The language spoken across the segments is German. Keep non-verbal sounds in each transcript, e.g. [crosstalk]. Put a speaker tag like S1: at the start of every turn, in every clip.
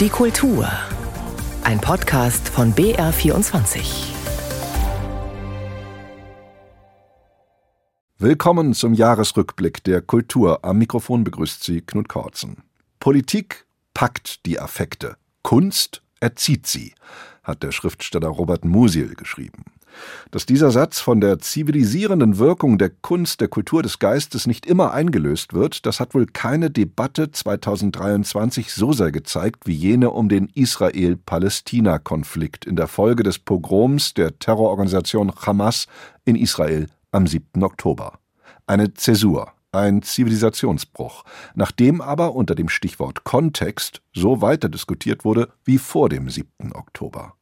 S1: Die Kultur. Ein Podcast von BR24.
S2: Willkommen zum Jahresrückblick der Kultur. Am Mikrofon begrüßt Sie Knut Korzen. Politik packt die Affekte, Kunst erzieht sie, hat der Schriftsteller Robert Musil geschrieben. Dass dieser Satz von der zivilisierenden Wirkung der Kunst, der Kultur, des Geistes nicht immer eingelöst wird, das hat wohl keine Debatte 2023 so sehr gezeigt wie jene um den Israel-Palästina-Konflikt in der Folge des Pogroms der Terrororganisation Hamas in Israel am 7. Oktober. Eine Zäsur, ein Zivilisationsbruch, nachdem aber unter dem Stichwort Kontext so weiter diskutiert wurde wie vor dem 7. Oktober.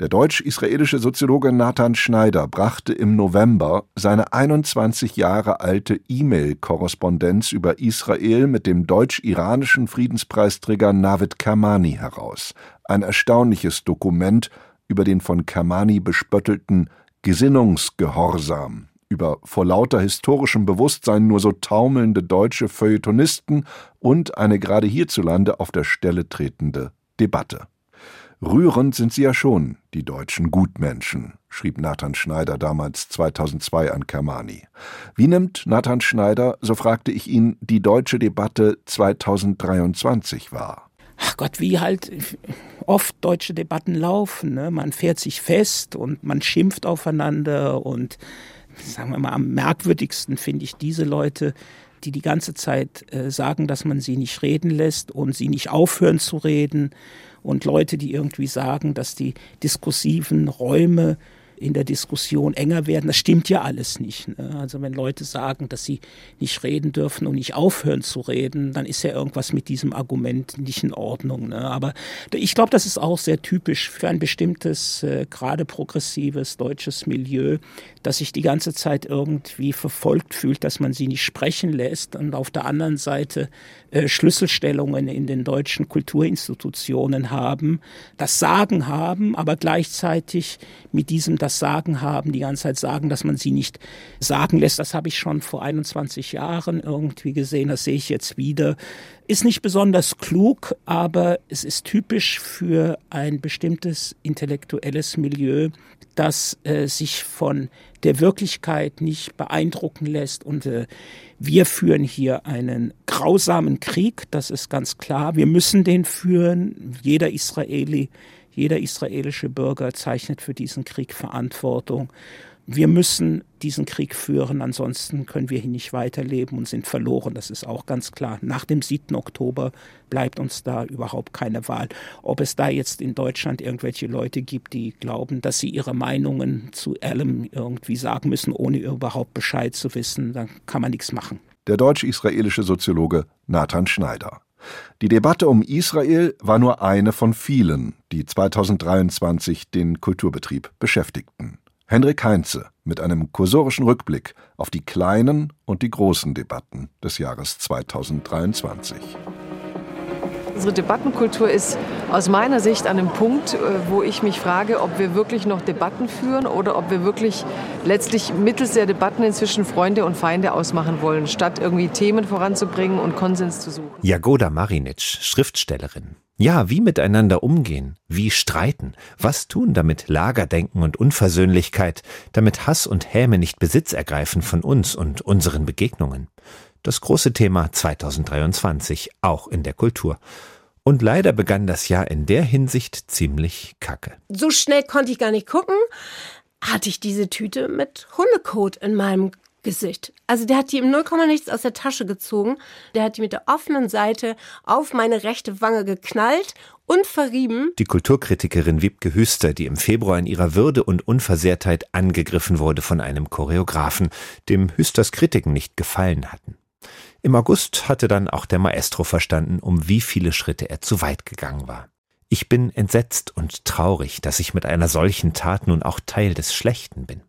S2: Der deutsch-israelische Soziologe Nathan Schneider brachte im November seine 21 Jahre alte E-Mail-Korrespondenz über Israel mit dem deutsch-iranischen Friedenspreisträger Navid Kermani heraus. Ein erstaunliches Dokument über den von Kermani bespöttelten Gesinnungsgehorsam, über vor lauter historischem Bewusstsein nur so taumelnde deutsche Feuilletonisten und eine gerade hierzulande auf der Stelle tretende Debatte. Rührend sind sie ja schon, die deutschen Gutmenschen, schrieb Nathan Schneider damals 2002 an Kermani. Wie nimmt Nathan Schneider, so fragte ich ihn, die deutsche Debatte 2023 wahr?
S3: Ach Gott, wie halt oft deutsche Debatten laufen. Ne? Man fährt sich fest und man schimpft aufeinander und sagen wir mal, am merkwürdigsten finde ich diese Leute, die die ganze Zeit äh, sagen, dass man sie nicht reden lässt und sie nicht aufhören zu reden und Leute, die irgendwie sagen, dass die diskursiven Räume in der Diskussion enger werden. Das stimmt ja alles nicht. Ne? Also wenn Leute sagen, dass sie nicht reden dürfen und nicht aufhören zu reden, dann ist ja irgendwas mit diesem Argument nicht in Ordnung. Ne? Aber ich glaube, das ist auch sehr typisch für ein bestimmtes, äh, gerade progressives deutsches Milieu, dass sich die ganze Zeit irgendwie verfolgt fühlt, dass man sie nicht sprechen lässt und auf der anderen Seite äh, Schlüsselstellungen in den deutschen Kulturinstitutionen haben, das Sagen haben, aber gleichzeitig mit diesem das Sagen haben, die ganze Zeit sagen, dass man sie nicht sagen lässt. Das habe ich schon vor 21 Jahren irgendwie gesehen, das sehe ich jetzt wieder. Ist nicht besonders klug, aber es ist typisch für ein bestimmtes intellektuelles Milieu, das äh, sich von der Wirklichkeit nicht beeindrucken lässt. Und äh, wir führen hier einen grausamen Krieg, das ist ganz klar. Wir müssen den führen. Jeder Israeli, jeder israelische Bürger zeichnet für diesen Krieg Verantwortung. Wir müssen diesen Krieg führen, ansonsten können wir hier nicht weiterleben und sind verloren. Das ist auch ganz klar. Nach dem 7. Oktober bleibt uns da überhaupt keine Wahl. Ob es da jetzt in Deutschland irgendwelche Leute gibt, die glauben, dass sie ihre Meinungen zu allem irgendwie sagen müssen, ohne überhaupt Bescheid zu wissen, dann kann man nichts machen.
S2: Der deutsch-israelische Soziologe Nathan Schneider. Die Debatte um Israel war nur eine von vielen, die 2023 den Kulturbetrieb beschäftigten. Henrik Heinze mit einem kursorischen Rückblick auf die kleinen und die großen Debatten des Jahres 2023.
S4: Unsere Debattenkultur ist aus meiner Sicht an einem Punkt, äh, wo ich mich frage, ob wir wirklich noch Debatten führen oder ob wir wirklich letztlich mittels der Debatten inzwischen Freunde und Feinde ausmachen wollen, statt irgendwie Themen voranzubringen und Konsens zu suchen.
S5: Jagoda Marinic, Schriftstellerin. Ja, wie miteinander umgehen, wie streiten, was tun, damit Lagerdenken und Unversöhnlichkeit, damit Hass und Häme nicht Besitz ergreifen von uns und unseren Begegnungen. Das große Thema 2023, auch in der Kultur. Und leider begann das Jahr in der Hinsicht ziemlich kacke.
S6: So schnell konnte ich gar nicht gucken. Hatte ich diese Tüte mit Hundekot in meinem Gesicht. Also der hat die im Nullkomma nichts aus der Tasche gezogen. Der hat die mit der offenen Seite auf meine rechte Wange geknallt und verrieben.
S5: Die Kulturkritikerin Wiebke Hüster, die im Februar in ihrer Würde und Unversehrtheit angegriffen wurde von einem Choreografen, dem Hüsters Kritiken nicht gefallen hatten. Im August hatte dann auch der Maestro verstanden, um wie viele Schritte er zu weit gegangen war. Ich bin entsetzt und traurig, dass ich mit einer solchen Tat nun auch Teil des Schlechten bin.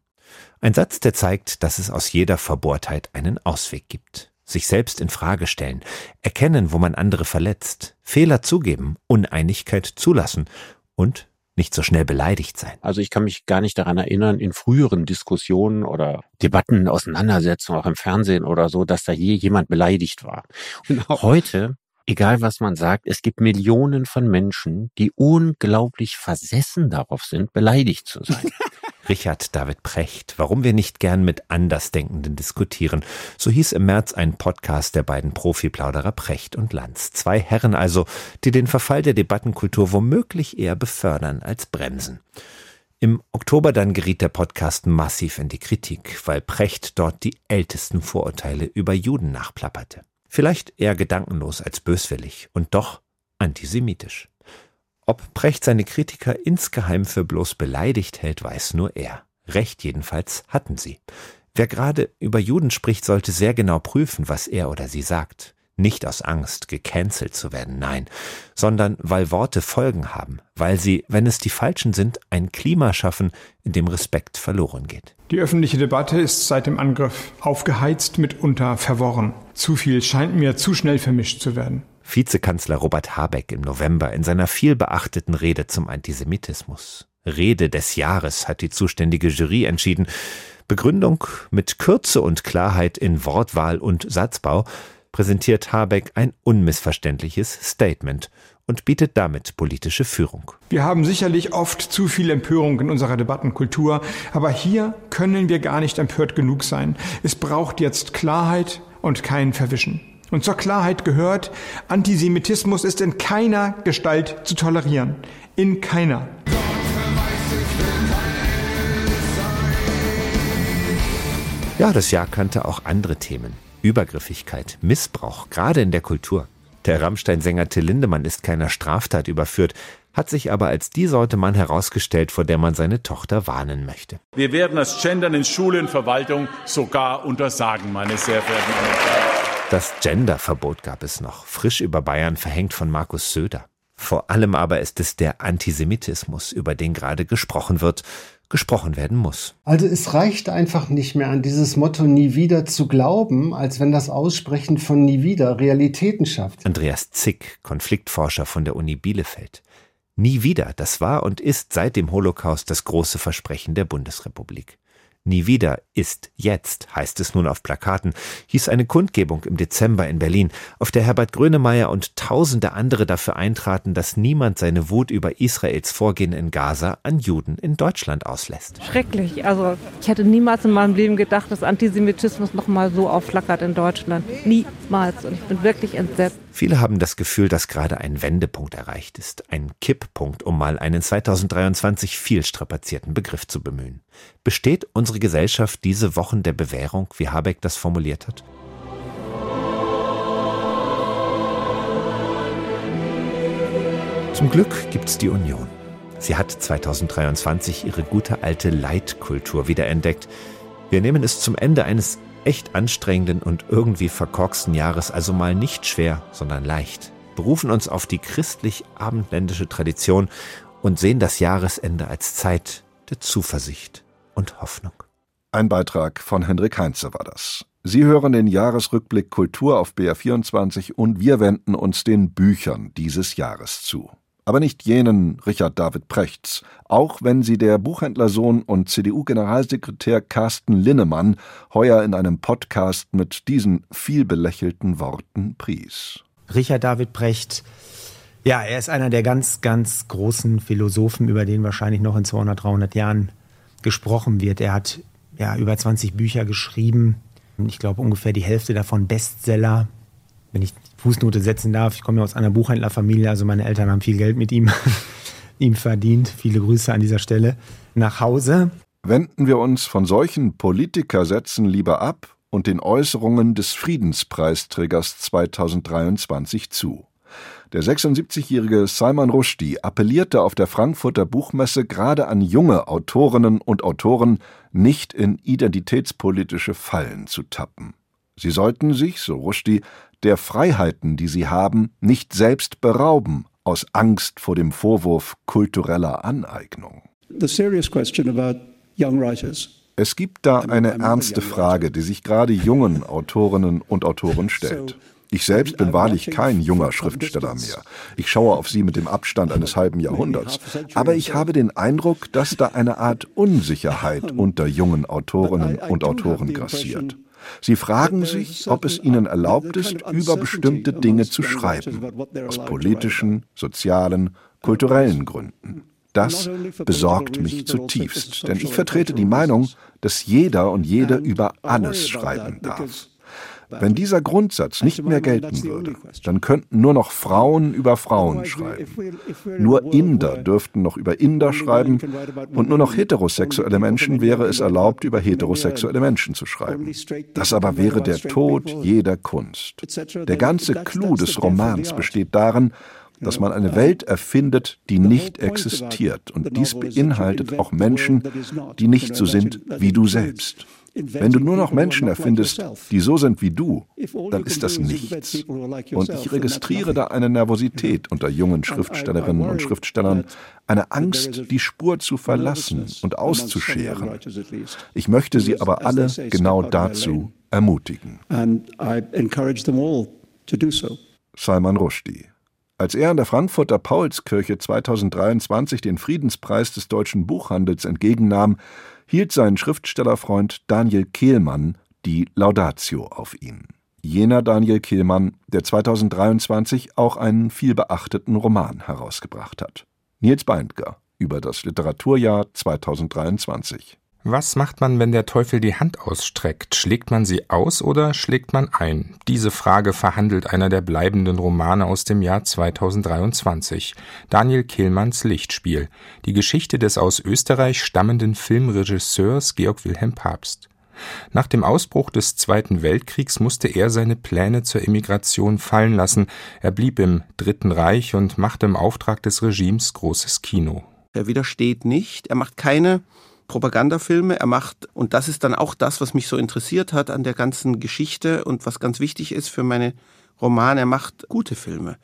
S5: Ein Satz, der zeigt, dass es aus jeder Verbohrtheit einen Ausweg gibt. Sich selbst in Frage stellen, erkennen, wo man andere verletzt, Fehler zugeben, Uneinigkeit zulassen und nicht so schnell beleidigt sein.
S7: Also ich kann mich gar nicht daran erinnern, in früheren Diskussionen oder Debatten, Auseinandersetzungen, auch im Fernsehen oder so, dass da je jemand beleidigt war. [laughs]
S5: Und Heute
S7: egal was man sagt, es gibt Millionen von Menschen, die unglaublich versessen darauf sind, beleidigt zu sein. [laughs]
S5: Richard David Precht, warum wir nicht gern mit Andersdenkenden diskutieren. So hieß im März ein Podcast der beiden Profiplauderer Precht und Lanz. Zwei Herren also, die den Verfall der Debattenkultur womöglich eher befördern als bremsen. Im Oktober dann geriet der Podcast massiv in die Kritik, weil Precht dort die ältesten Vorurteile über Juden nachplapperte. Vielleicht eher gedankenlos als böswillig und doch antisemitisch. Ob Precht seine Kritiker insgeheim für bloß beleidigt hält, weiß nur er. Recht jedenfalls hatten sie. Wer gerade über Juden spricht, sollte sehr genau prüfen, was er oder sie sagt. Nicht aus Angst, gecancelt zu werden, nein, sondern weil Worte Folgen haben, weil sie, wenn es die falschen sind, ein Klima schaffen, in dem Respekt verloren geht.
S8: Die öffentliche Debatte ist seit dem Angriff aufgeheizt, mitunter verworren. Zu viel scheint mir zu schnell vermischt zu werden.
S5: Vizekanzler Robert Habeck im November in seiner vielbeachteten Rede zum Antisemitismus. Rede des Jahres hat die zuständige Jury entschieden. Begründung mit Kürze und Klarheit in Wortwahl und Satzbau präsentiert Habeck ein unmissverständliches Statement und bietet damit politische Führung.
S8: Wir haben sicherlich oft zu viel Empörung in unserer Debattenkultur, aber hier können wir gar nicht empört genug sein. Es braucht jetzt Klarheit und kein Verwischen. Und zur Klarheit gehört, Antisemitismus ist in keiner Gestalt zu tolerieren. In keiner.
S5: Ja, das Jahr kannte auch andere Themen. Übergriffigkeit, Missbrauch, gerade in der Kultur. Der Rammstein-Sänger Till Lindemann ist keiner Straftat überführt, hat sich aber als die Sorte Mann herausgestellt, vor der man seine Tochter warnen möchte.
S9: Wir werden das Gendern in Schule und Verwaltung sogar untersagen, meine sehr verehrten Damen und Herren.
S5: Das Genderverbot gab es noch, frisch über Bayern verhängt von Markus Söder. Vor allem aber ist es der Antisemitismus, über den gerade gesprochen wird, gesprochen werden muss.
S10: Also es reicht einfach nicht mehr an dieses Motto nie wieder zu glauben, als wenn das Aussprechen von nie wieder Realitäten schafft.
S5: Andreas Zick, Konfliktforscher von der Uni Bielefeld. Nie wieder, das war und ist seit dem Holocaust das große Versprechen der Bundesrepublik. Nie wieder ist jetzt, heißt es nun auf Plakaten, hieß eine Kundgebung im Dezember in Berlin, auf der Herbert Grönemeyer und tausende andere dafür eintraten, dass niemand seine Wut über Israels Vorgehen in Gaza an Juden in Deutschland auslässt.
S11: Schrecklich. Also ich hätte niemals in meinem Leben gedacht, dass Antisemitismus noch mal so aufflackert in Deutschland. Niemals. Und ich bin wirklich entsetzt.
S5: Viele haben das Gefühl, dass gerade ein Wendepunkt erreicht ist, ein Kipppunkt, um mal einen 2023 viel strapazierten Begriff zu bemühen. Besteht unsere Gesellschaft diese Wochen der Bewährung, wie Habeck das formuliert hat? Zum Glück gibt's die Union. Sie hat 2023 ihre gute alte Leitkultur wiederentdeckt. Wir nehmen es zum Ende eines echt anstrengenden und irgendwie verkorksten Jahres also mal nicht schwer, sondern leicht, berufen uns auf die christlich-abendländische Tradition und sehen das Jahresende als Zeit der Zuversicht und Hoffnung.
S2: Ein Beitrag von Hendrik Heinze war das. Sie hören den Jahresrückblick Kultur auf BR24 und wir wenden uns den Büchern dieses Jahres zu aber nicht jenen Richard David Prechts, auch wenn sie der Buchhändlersohn und CDU-Generalsekretär Carsten Linnemann heuer in einem Podcast mit diesen vielbelächelten Worten pries.
S12: Richard David Precht, ja, er ist einer der ganz, ganz großen Philosophen, über den wahrscheinlich noch in 200, 300 Jahren gesprochen wird. Er hat ja über 20 Bücher geschrieben. Ich glaube ungefähr die Hälfte davon Bestseller. Wenn ich Fußnote setzen darf. Ich komme ja aus einer Buchhändlerfamilie, also meine Eltern haben viel Geld mit ihm, [laughs] ihm verdient. Viele Grüße an dieser Stelle nach Hause.
S2: Wenden wir uns von solchen Politikersätzen lieber ab und den Äußerungen des Friedenspreisträgers 2023 zu. Der 76-jährige Salman Rushdie appellierte auf der Frankfurter Buchmesse gerade an junge Autorinnen und Autoren, nicht in identitätspolitische Fallen zu tappen. Sie sollten sich, so Rushdie, der Freiheiten, die sie haben, nicht selbst berauben, aus Angst vor dem Vorwurf kultureller Aneignung. Es gibt da eine ernste Frage, die sich gerade jungen Autorinnen und Autoren stellt. Ich selbst bin wahrlich kein junger Schriftsteller mehr. Ich schaue auf sie mit dem Abstand eines halben Jahrhunderts. Aber ich habe den Eindruck, dass da eine Art Unsicherheit [laughs] unter jungen Autorinnen und Autoren grassiert. Sie fragen sich, ob es ihnen erlaubt ist, über bestimmte Dinge zu schreiben, aus politischen, sozialen, kulturellen Gründen. Das besorgt mich zutiefst, denn ich vertrete die Meinung, dass jeder und jede über alles schreiben darf. Wenn dieser Grundsatz nicht mehr gelten würde, dann könnten nur noch Frauen über Frauen schreiben. Nur Inder dürften noch über Inder schreiben und nur noch heterosexuelle Menschen wäre es erlaubt, über heterosexuelle Menschen zu schreiben. Das aber wäre der Tod jeder Kunst. Der ganze Clou des Romans besteht darin, dass man eine Welt erfindet, die nicht existiert. Und dies beinhaltet auch Menschen, die nicht so sind wie du selbst. Wenn du nur noch Menschen erfindest, die so sind wie du, dann ist das nichts. Und ich registriere da eine Nervosität unter jungen Schriftstellerinnen und Schriftstellern, eine Angst, die Spur zu verlassen und auszuscheren. Ich möchte sie aber alle genau dazu ermutigen. Salman Rushdie. Als er in der Frankfurter Paulskirche 2023 den Friedenspreis des deutschen Buchhandels entgegennahm, hielt sein Schriftstellerfreund Daniel Kehlmann die Laudatio auf ihn. Jener Daniel Kehlmann, der 2023 auch einen vielbeachteten Roman herausgebracht hat. Nils Beindger über das Literaturjahr 2023.
S13: Was macht man, wenn der Teufel die Hand ausstreckt? Schlägt man sie aus oder schlägt man ein? Diese Frage verhandelt einer der bleibenden Romane aus dem Jahr 2023. Daniel Kehlmanns Lichtspiel. Die Geschichte des aus Österreich stammenden Filmregisseurs Georg Wilhelm Papst. Nach dem Ausbruch des Zweiten Weltkriegs musste er seine Pläne zur Emigration fallen lassen. Er blieb im Dritten Reich und machte im Auftrag des Regimes großes Kino.
S14: Er widersteht nicht, er macht keine Propagandafilme. Er macht, und das ist dann auch das, was mich so interessiert hat an der ganzen Geschichte und was ganz wichtig ist für meine Romane, er macht gute Filme.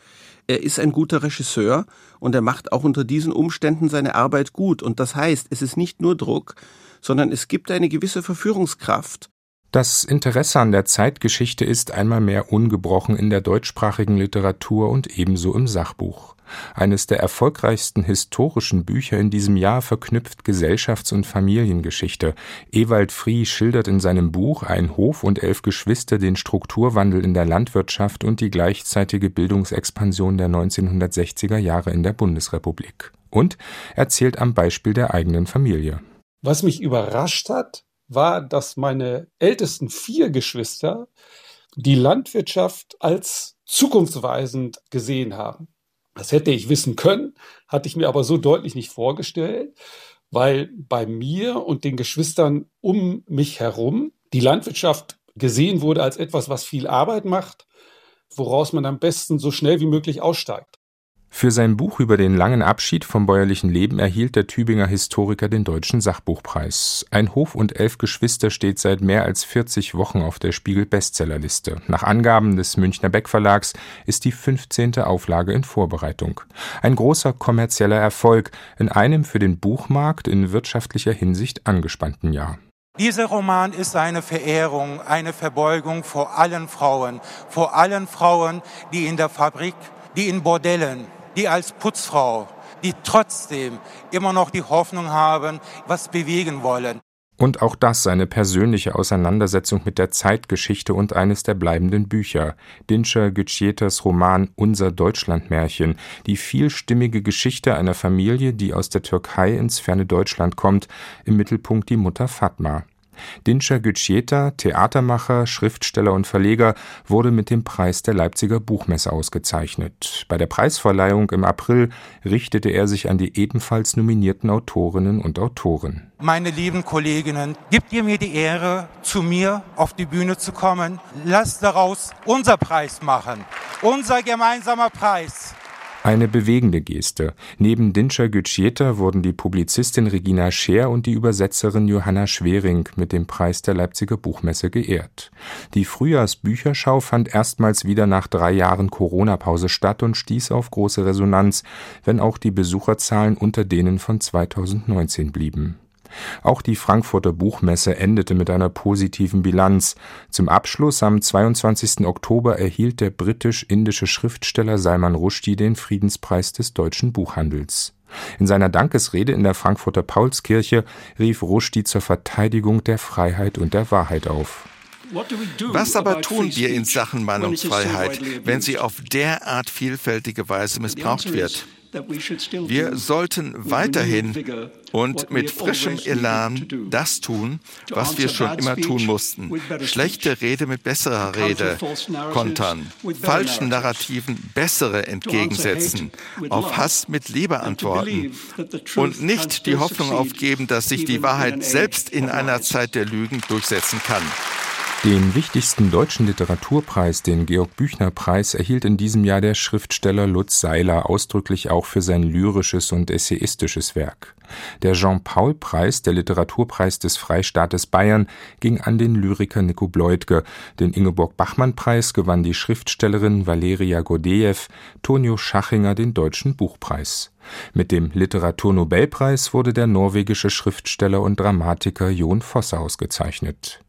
S14: Er ist ein guter Regisseur und er macht auch unter diesen Umständen seine Arbeit gut. Und das heißt, es ist nicht nur Druck, sondern es gibt eine gewisse Verführungskraft.
S13: Das Interesse an der Zeitgeschichte ist einmal mehr ungebrochen in der deutschsprachigen Literatur und ebenso im Sachbuch. Eines der erfolgreichsten historischen Bücher in diesem Jahr verknüpft Gesellschafts- und Familiengeschichte. Ewald Frie schildert in seinem Buch Ein Hof und elf Geschwister den Strukturwandel in der Landwirtschaft und die gleichzeitige Bildungsexpansion der 1960er Jahre in der Bundesrepublik. Und erzählt am Beispiel der eigenen Familie.
S15: Was mich überrascht hat, war, dass meine ältesten vier Geschwister die Landwirtschaft als zukunftsweisend gesehen haben. Das hätte ich wissen können, hatte ich mir aber so deutlich nicht vorgestellt, weil bei mir und den Geschwistern um mich herum die Landwirtschaft gesehen wurde als etwas, was viel Arbeit macht, woraus man am besten so schnell wie möglich aussteigt.
S13: Für sein Buch über den langen Abschied vom bäuerlichen Leben erhielt der Tübinger Historiker den Deutschen Sachbuchpreis. Ein Hof und elf Geschwister steht seit mehr als 40 Wochen auf der Spiegel-Bestsellerliste. Nach Angaben des Münchner Beck Verlags ist die 15. Auflage in Vorbereitung. Ein großer kommerzieller Erfolg in einem für den Buchmarkt in wirtschaftlicher Hinsicht angespannten Jahr.
S16: Dieser Roman ist eine Verehrung, eine Verbeugung vor allen Frauen, vor allen Frauen, die in der Fabrik, die in Bordellen, die als Putzfrau, die trotzdem immer noch die Hoffnung haben, was bewegen wollen.
S13: Und auch das eine persönliche Auseinandersetzung mit der Zeitgeschichte und eines der bleibenden Bücher. Dinscher Gütscheters Roman Unser Deutschlandmärchen, die vielstimmige Geschichte einer Familie, die aus der Türkei ins ferne Deutschland kommt, im Mittelpunkt die Mutter Fatma. Dinscher Gütscheta, Theatermacher, Schriftsteller und Verleger, wurde mit dem Preis der Leipziger Buchmesse ausgezeichnet. Bei der Preisverleihung im April richtete er sich an die ebenfalls nominierten Autorinnen und Autoren.
S16: Meine lieben Kolleginnen, gebt ihr mir die Ehre, zu mir auf die Bühne zu kommen. Lasst daraus unser Preis machen. Unser gemeinsamer Preis.
S13: Eine bewegende Geste. Neben Dinscher Gütscheta wurden die Publizistin Regina Scheer und die Übersetzerin Johanna Schwering mit dem Preis der Leipziger Buchmesse geehrt. Die Frühjahrsbücherschau fand erstmals wieder nach drei Jahren Corona-Pause statt und stieß auf große Resonanz, wenn auch die Besucherzahlen unter denen von 2019 blieben. Auch die Frankfurter Buchmesse endete mit einer positiven Bilanz. Zum Abschluss am 22. Oktober erhielt der britisch-indische Schriftsteller Salman Rushdie den Friedenspreis des deutschen Buchhandels. In seiner Dankesrede in der Frankfurter Paulskirche rief Rushdie zur Verteidigung der Freiheit und der Wahrheit auf.
S17: Was aber tun wir in Sachen Meinungsfreiheit, wenn sie auf derart vielfältige Weise missbraucht wird? Wir sollten weiterhin und mit frischem Elan das tun, was wir schon immer tun mussten. Schlechte Rede mit besserer Rede kontern, falschen Narrativen bessere entgegensetzen, auf Hass mit Liebe antworten und nicht die Hoffnung aufgeben, dass sich die Wahrheit selbst in einer Zeit der Lügen durchsetzen kann.
S13: Den wichtigsten deutschen Literaturpreis, den Georg-Büchner-Preis, erhielt in diesem Jahr der Schriftsteller Lutz Seiler ausdrücklich auch für sein lyrisches und essayistisches Werk. Der Jean-Paul-Preis, der Literaturpreis des Freistaates Bayern, ging an den Lyriker Nico Bleutke. Den Ingeborg-Bachmann-Preis gewann die Schriftstellerin Valeria Gordejew, Tonio Schachinger den Deutschen Buchpreis. Mit dem Literaturnobelpreis wurde der norwegische Schriftsteller und Dramatiker Jon Fosse ausgezeichnet.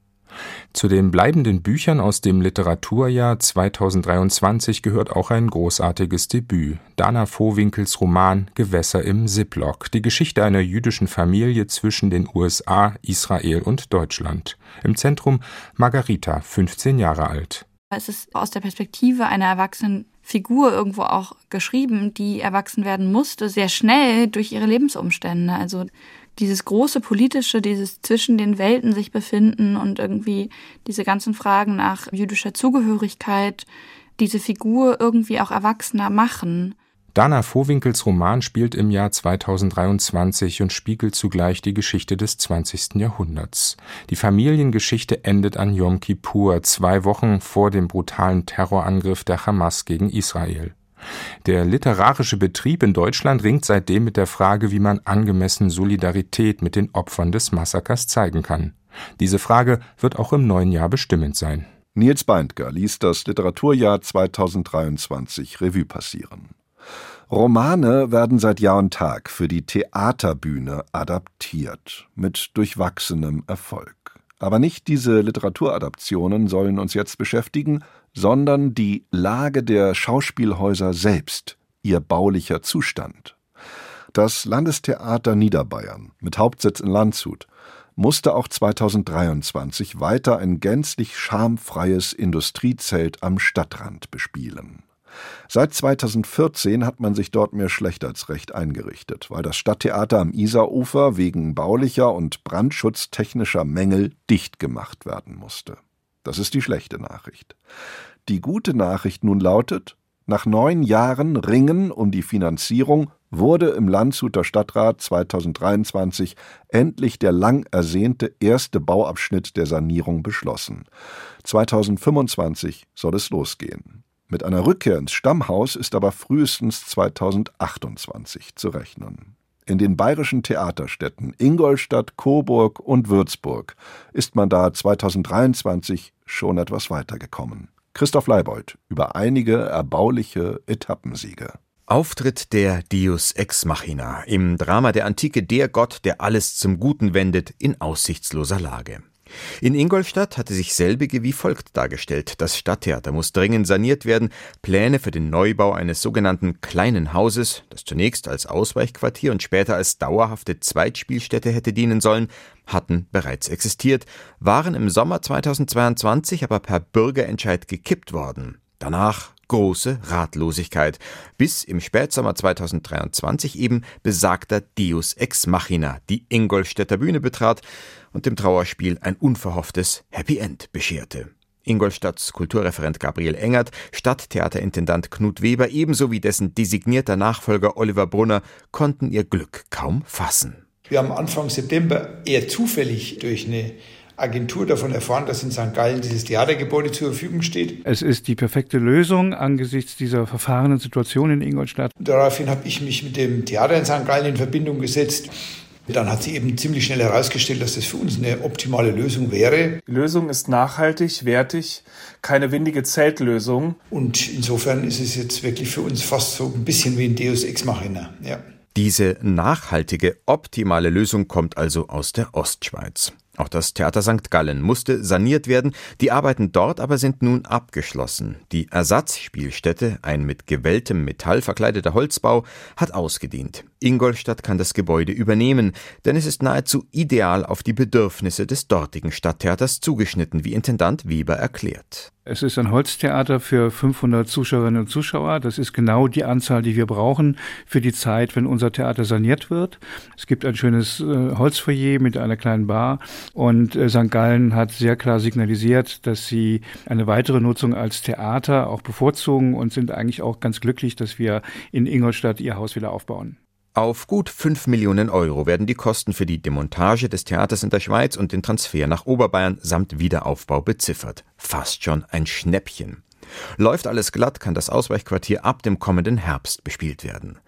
S13: Zu den bleibenden Büchern aus dem Literaturjahr 2023 gehört auch ein großartiges Debüt, Dana Vohwinkels Roman Gewässer im Ziplock, die Geschichte einer jüdischen Familie zwischen den USA, Israel und Deutschland. Im Zentrum Margarita, 15 Jahre alt.
S18: Es ist aus der Perspektive einer erwachsenen Figur irgendwo auch geschrieben, die erwachsen werden musste, sehr schnell durch ihre Lebensumstände. Also dieses große politische, dieses zwischen den Welten sich befinden und irgendwie diese ganzen Fragen nach jüdischer Zugehörigkeit, diese Figur irgendwie auch erwachsener machen.
S13: Dana Vohwinkels Roman spielt im Jahr 2023 und spiegelt zugleich die Geschichte des 20. Jahrhunderts. Die Familiengeschichte endet an Yom Kippur, zwei Wochen vor dem brutalen Terrorangriff der Hamas gegen Israel. Der literarische Betrieb in Deutschland ringt seitdem mit der Frage, wie man angemessen Solidarität mit den Opfern des Massakers zeigen kann. Diese Frage wird auch im neuen Jahr bestimmend sein.
S2: Nils Beindker ließ das Literaturjahr 2023 Revue passieren. Romane werden seit Jahr und Tag für die Theaterbühne adaptiert, mit durchwachsenem Erfolg. Aber nicht diese Literaturadaptionen sollen uns jetzt beschäftigen, sondern die Lage der Schauspielhäuser selbst, ihr baulicher Zustand. Das Landestheater Niederbayern mit Hauptsitz in Landshut musste auch 2023 weiter ein gänzlich schamfreies Industriezelt am Stadtrand bespielen. Seit 2014 hat man sich dort mehr schlecht als recht eingerichtet, weil das Stadttheater am Isarufer wegen baulicher und brandschutztechnischer Mängel dicht gemacht werden musste. Das ist die schlechte Nachricht. Die gute Nachricht nun lautet, nach neun Jahren Ringen um die Finanzierung wurde im Landshuter Stadtrat 2023 endlich der lang ersehnte erste Bauabschnitt der Sanierung beschlossen. 2025 soll es losgehen. Mit einer Rückkehr ins Stammhaus ist aber frühestens 2028 zu rechnen. In den bayerischen Theaterstädten Ingolstadt, Coburg und Würzburg ist man da 2023 schon etwas weitergekommen. Christoph Leibold über einige erbauliche Etappensiege.
S19: Auftritt der Deus Ex Machina im Drama der Antike Der Gott, der alles zum Guten wendet, in aussichtsloser Lage. In Ingolstadt hatte sich selbige wie folgt dargestellt. Das Stadttheater muss dringend saniert werden. Pläne für den Neubau eines sogenannten kleinen Hauses, das zunächst als Ausweichquartier und später als dauerhafte Zweitspielstätte hätte dienen sollen, hatten bereits existiert, waren im Sommer 2022 aber per Bürgerentscheid gekippt worden. Danach große Ratlosigkeit, bis im Spätsommer 2023 eben besagter Deus Ex Machina die Ingolstädter Bühne betrat und dem Trauerspiel ein unverhofftes Happy End bescherte. Ingolstadts Kulturreferent Gabriel Engert, Stadttheaterintendant Knut Weber ebenso wie dessen designierter Nachfolger Oliver Brunner konnten ihr Glück kaum fassen.
S20: Wir haben Anfang September eher zufällig durch eine Agentur davon erfahren, dass in St. Gallen dieses Theatergebäude zur Verfügung steht.
S21: Es ist die perfekte Lösung angesichts dieser verfahrenen Situation in Ingolstadt.
S20: Daraufhin habe ich mich mit dem Theater in St. Gallen in Verbindung gesetzt. Dann hat sich eben ziemlich schnell herausgestellt, dass das für uns eine optimale Lösung wäre.
S22: Die Lösung ist nachhaltig, wertig, keine windige Zeltlösung.
S20: Und insofern ist es jetzt wirklich für uns fast so ein bisschen wie ein Deus Ex Machina. Ja.
S19: Diese nachhaltige, optimale Lösung kommt also aus der Ostschweiz. Auch das Theater St. Gallen musste saniert werden, die Arbeiten dort aber sind nun abgeschlossen. Die Ersatzspielstätte, ein mit gewelltem Metall verkleideter Holzbau, hat ausgedient. Ingolstadt kann das Gebäude übernehmen, denn es ist nahezu ideal auf die Bedürfnisse des dortigen Stadttheaters zugeschnitten, wie Intendant Weber erklärt.
S21: Es ist ein Holztheater für 500 Zuschauerinnen und Zuschauer. Das ist genau die Anzahl, die wir brauchen für die Zeit, wenn unser Theater saniert wird. Es gibt ein schönes äh, Holzfoyer mit einer kleinen Bar und äh, St. Gallen hat sehr klar signalisiert, dass sie eine weitere Nutzung als Theater auch bevorzugen und sind eigentlich auch ganz glücklich, dass wir in Ingolstadt ihr Haus wieder aufbauen.
S19: Auf gut 5 Millionen Euro werden die Kosten für die Demontage des Theaters in der Schweiz und den Transfer nach Oberbayern samt Wiederaufbau beziffert. Fast schon ein Schnäppchen. Läuft alles glatt, kann das Ausweichquartier ab dem kommenden Herbst bespielt werden.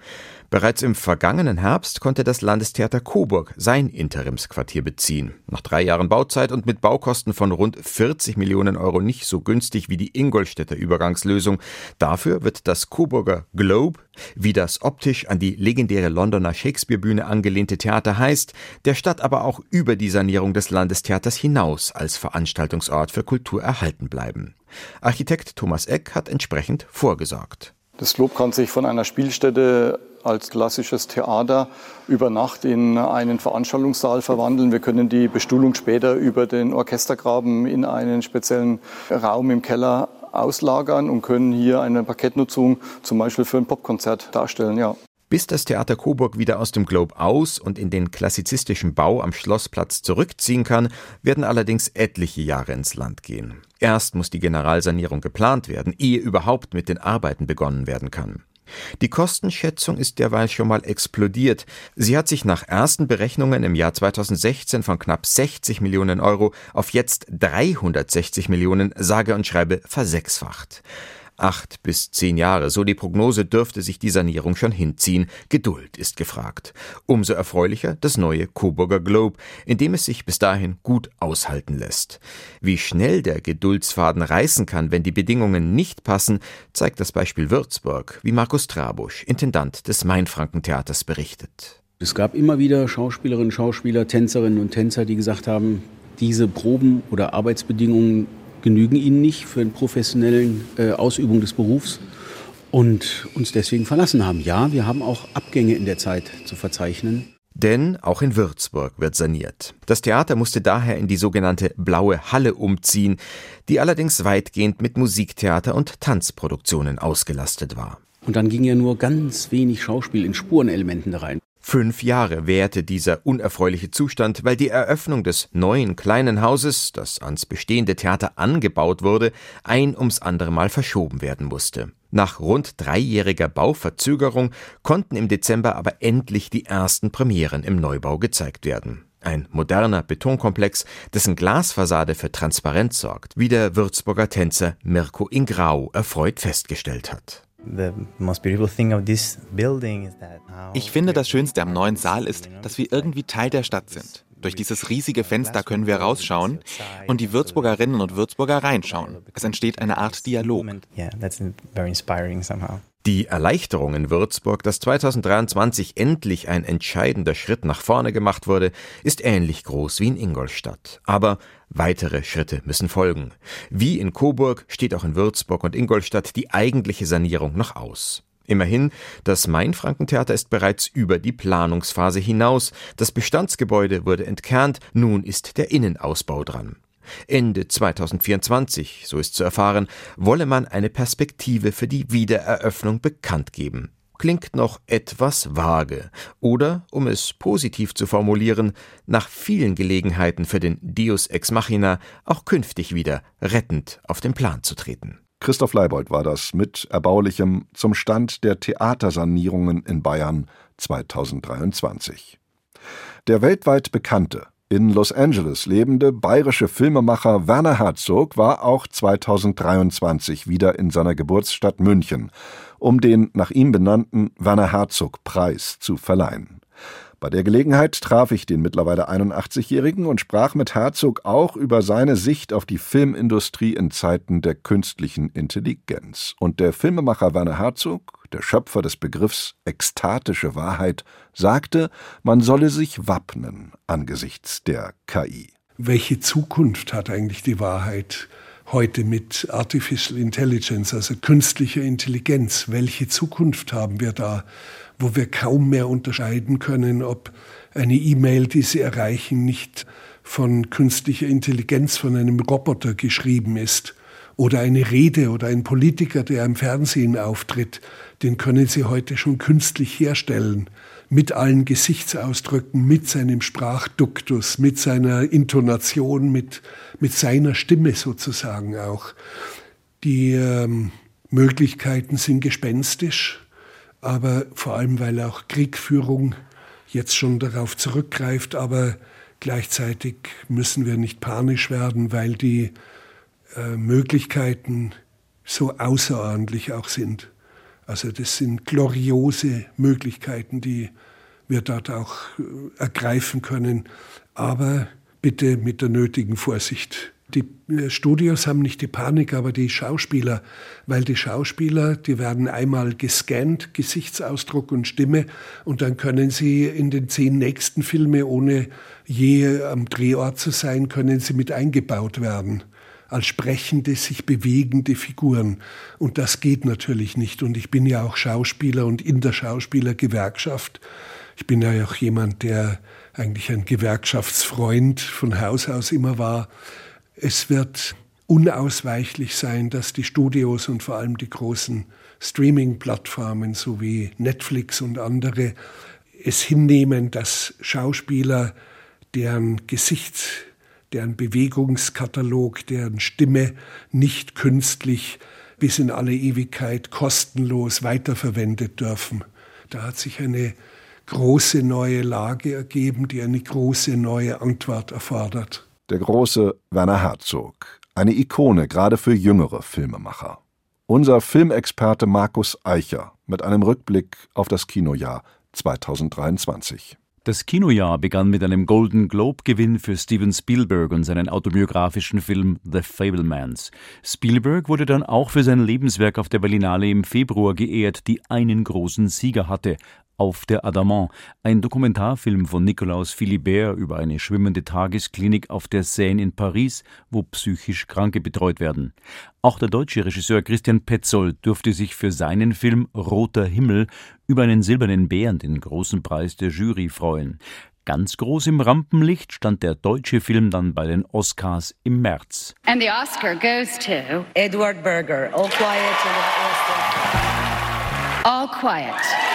S19: Bereits im vergangenen Herbst konnte das Landestheater Coburg sein Interimsquartier beziehen. Nach drei Jahren Bauzeit und mit Baukosten von rund 40 Millionen Euro nicht so günstig wie die Ingolstädter Übergangslösung. Dafür wird das Coburger Globe, wie das optisch an die legendäre Londoner Shakespeare-Bühne angelehnte Theater heißt, der Stadt aber auch über die Sanierung des Landestheaters hinaus als Veranstaltungsort für Kultur erhalten bleiben. Architekt Thomas Eck hat entsprechend vorgesorgt.
S23: Das Globe kann sich von einer Spielstätte als klassisches Theater über Nacht in einen Veranstaltungssaal verwandeln. Wir können die Bestuhlung später über den Orchestergraben in einen speziellen Raum im Keller auslagern und können hier eine Parkettnutzung zum Beispiel für ein Popkonzert darstellen. Ja.
S19: Bis das Theater Coburg wieder aus dem Globe aus und in den klassizistischen Bau am Schlossplatz zurückziehen kann, werden allerdings etliche Jahre ins Land gehen. Erst muss die Generalsanierung geplant werden, ehe überhaupt mit den Arbeiten begonnen werden kann. Die Kostenschätzung ist derweil schon mal explodiert. Sie hat sich nach ersten Berechnungen im Jahr 2016 von knapp 60 Millionen Euro auf jetzt 360 Millionen sage und schreibe versechsfacht. Acht bis zehn Jahre, so die Prognose, dürfte sich die Sanierung schon hinziehen. Geduld ist gefragt. Umso erfreulicher das neue Coburger Globe, in dem es sich bis dahin gut aushalten lässt. Wie schnell der Geduldsfaden reißen kann, wenn die Bedingungen nicht passen, zeigt das Beispiel Würzburg, wie Markus Trabusch, Intendant des Mainfrankentheaters, berichtet.
S24: Es gab immer wieder Schauspielerinnen, Schauspieler, Tänzerinnen und Tänzer, die gesagt haben, diese Proben oder Arbeitsbedingungen genügen ihnen nicht für eine professionelle äh, Ausübung des Berufs und uns deswegen verlassen haben. Ja, wir haben auch Abgänge in der Zeit zu verzeichnen.
S19: Denn auch in Würzburg wird saniert. Das Theater musste daher in die sogenannte Blaue Halle umziehen, die allerdings weitgehend mit Musiktheater und Tanzproduktionen ausgelastet war.
S24: Und dann ging ja nur ganz wenig Schauspiel in Spurenelementen da rein.
S19: Fünf Jahre währte dieser unerfreuliche Zustand, weil die Eröffnung des neuen kleinen Hauses, das ans bestehende Theater angebaut wurde, ein ums andere Mal verschoben werden musste. Nach rund dreijähriger Bauverzögerung konnten im Dezember aber endlich die ersten Premieren im Neubau gezeigt werden. Ein moderner Betonkomplex, dessen Glasfassade für Transparenz sorgt, wie der Würzburger Tänzer Mirko Ingrau erfreut festgestellt hat.
S25: Ich finde, das Schönste am neuen Saal ist, dass wir irgendwie Teil der Stadt sind. Durch dieses riesige Fenster können wir rausschauen und die Würzburgerinnen und Würzburger reinschauen. Es entsteht eine Art Dialog.
S19: Die Erleichterung in Würzburg, dass 2023 endlich ein entscheidender Schritt nach vorne gemacht wurde, ist ähnlich groß wie in Ingolstadt. Aber weitere Schritte müssen folgen. Wie in Coburg steht auch in Würzburg und Ingolstadt die eigentliche Sanierung noch aus. Immerhin, das Mainfrankentheater ist bereits über die Planungsphase hinaus. Das Bestandsgebäude wurde entkernt, nun ist der Innenausbau dran. Ende 2024, so ist zu erfahren, wolle man eine Perspektive für die Wiedereröffnung bekannt geben. Klingt noch etwas vage. Oder, um es positiv zu formulieren, nach vielen Gelegenheiten für den Deus ex machina auch künftig wieder rettend auf den Plan zu treten.
S2: Christoph Leibold war das mit Erbaulichem zum Stand der Theatersanierungen in Bayern 2023. Der weltweit bekannte in Los Angeles lebende bayerische Filmemacher Werner Herzog war auch 2023 wieder in seiner Geburtsstadt München, um den nach ihm benannten Werner Herzog Preis zu verleihen. Bei der Gelegenheit traf ich den mittlerweile 81-Jährigen und sprach mit Herzog auch über seine Sicht auf die Filmindustrie in Zeiten der künstlichen Intelligenz. Und der Filmemacher Werner Herzog, der Schöpfer des Begriffs ekstatische Wahrheit, sagte, man solle sich wappnen angesichts der KI.
S26: welche Zukunft hat eigentlich die Wahrheit heute mit Artificial Intelligence, also künstlicher Intelligenz? Welche Zukunft haben wir da, wo wir kaum mehr unterscheiden können, ob eine E-Mail, die Sie erreichen, nicht von künstlicher Intelligenz, von einem Roboter geschrieben ist? Oder eine Rede oder ein Politiker, der im Fernsehen auftritt, den können Sie heute schon künstlich herstellen mit allen Gesichtsausdrücken, mit seinem Sprachduktus, mit seiner Intonation, mit, mit seiner Stimme sozusagen auch. Die ähm, Möglichkeiten sind gespenstisch, aber vor allem, weil auch Kriegführung jetzt schon darauf zurückgreift, aber gleichzeitig müssen wir nicht panisch werden, weil die äh, Möglichkeiten so außerordentlich auch sind. Also das sind gloriose Möglichkeiten, die wir dort auch äh, ergreifen können, aber bitte mit der nötigen Vorsicht. Die äh, Studios haben nicht die Panik, aber die Schauspieler, weil die Schauspieler, die werden einmal gescannt, Gesichtsausdruck und Stimme, und dann können sie in den zehn nächsten Filme, ohne je am Drehort zu sein, können sie mit eingebaut werden als sprechende, sich bewegende Figuren. Und das geht natürlich nicht. Und ich bin ja auch Schauspieler und in der Schauspielergewerkschaft. Ich bin ja auch jemand, der eigentlich ein Gewerkschaftsfreund von Haus aus immer war. Es wird unausweichlich sein, dass die Studios und vor allem die großen Streaming-Plattformen sowie Netflix und andere es hinnehmen, dass Schauspieler, deren Gesicht deren Bewegungskatalog, deren Stimme nicht künstlich bis in alle Ewigkeit kostenlos weiterverwendet dürfen. Da hat sich eine große neue Lage ergeben, die eine große neue Antwort erfordert.
S2: Der große Werner Herzog, eine Ikone gerade für jüngere Filmemacher. Unser Filmexperte Markus Eicher mit einem Rückblick auf das Kinojahr 2023.
S27: Das Kinojahr begann mit einem Golden Globe-Gewinn für Steven Spielberg und seinen autobiografischen Film The Fablemans. Spielberg wurde dann auch für sein Lebenswerk auf der Berlinale im Februar geehrt, die einen großen Sieger hatte, auf der Adamant, ein Dokumentarfilm von Nikolaus Philibert über eine schwimmende Tagesklinik auf der Seine in Paris, wo psychisch Kranke betreut werden. Auch der deutsche Regisseur Christian Petzold durfte sich für seinen Film Roter Himmel über einen silbernen Bären, den großen Preis der Jury, freuen. Ganz groß im Rampenlicht stand der deutsche Film dann bei den Oscars im März.
S28: And the Oscar goes to Edward Berger, All Quiet on the Western Front. All Quiet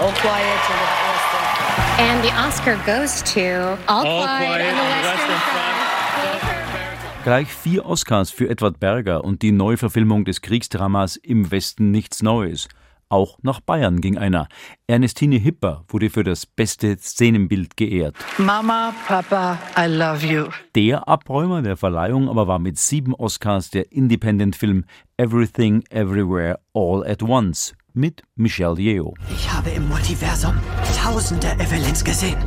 S28: All Quiet on the Western Front. And the Oscar goes to All, All Quiet, quiet on the Western Front.
S27: Gleich vier Oscars für Edward Berger und die Neuverfilmung des Kriegsdramas Im Westen nichts Neues. Auch nach Bayern ging einer. Ernestine Hipper wurde für das beste Szenenbild geehrt.
S29: Mama, Papa, I love you.
S27: Der Abräumer der Verleihung aber war mit sieben Oscars der Independent-Film Everything Everywhere All at Once mit Michelle Yeoh.
S29: Ich habe im Multiversum tausende Evelyns gesehen.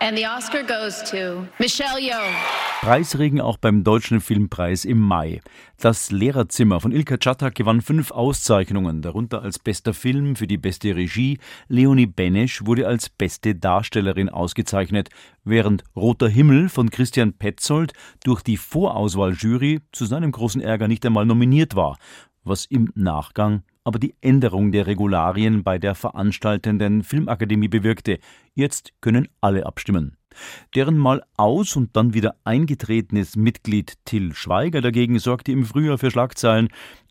S28: And the Oscar goes to Michelle Yeoh.
S27: Preisregen auch beim Deutschen Filmpreis im Mai. Das Lehrerzimmer von Ilka Czatak gewann fünf Auszeichnungen, darunter als bester Film für die beste Regie. Leonie Benesch wurde als beste Darstellerin ausgezeichnet, während Roter Himmel von Christian Petzold durch die Vorauswahljury zu seinem großen Ärger nicht einmal nominiert war, was im Nachgang aber die Änderung der Regularien bei der veranstaltenden Filmakademie bewirkte. Jetzt können alle abstimmen. Deren mal aus und dann wieder eingetretenes Mitglied Till Schweiger dagegen sorgte im Frühjahr für Schlagzeilen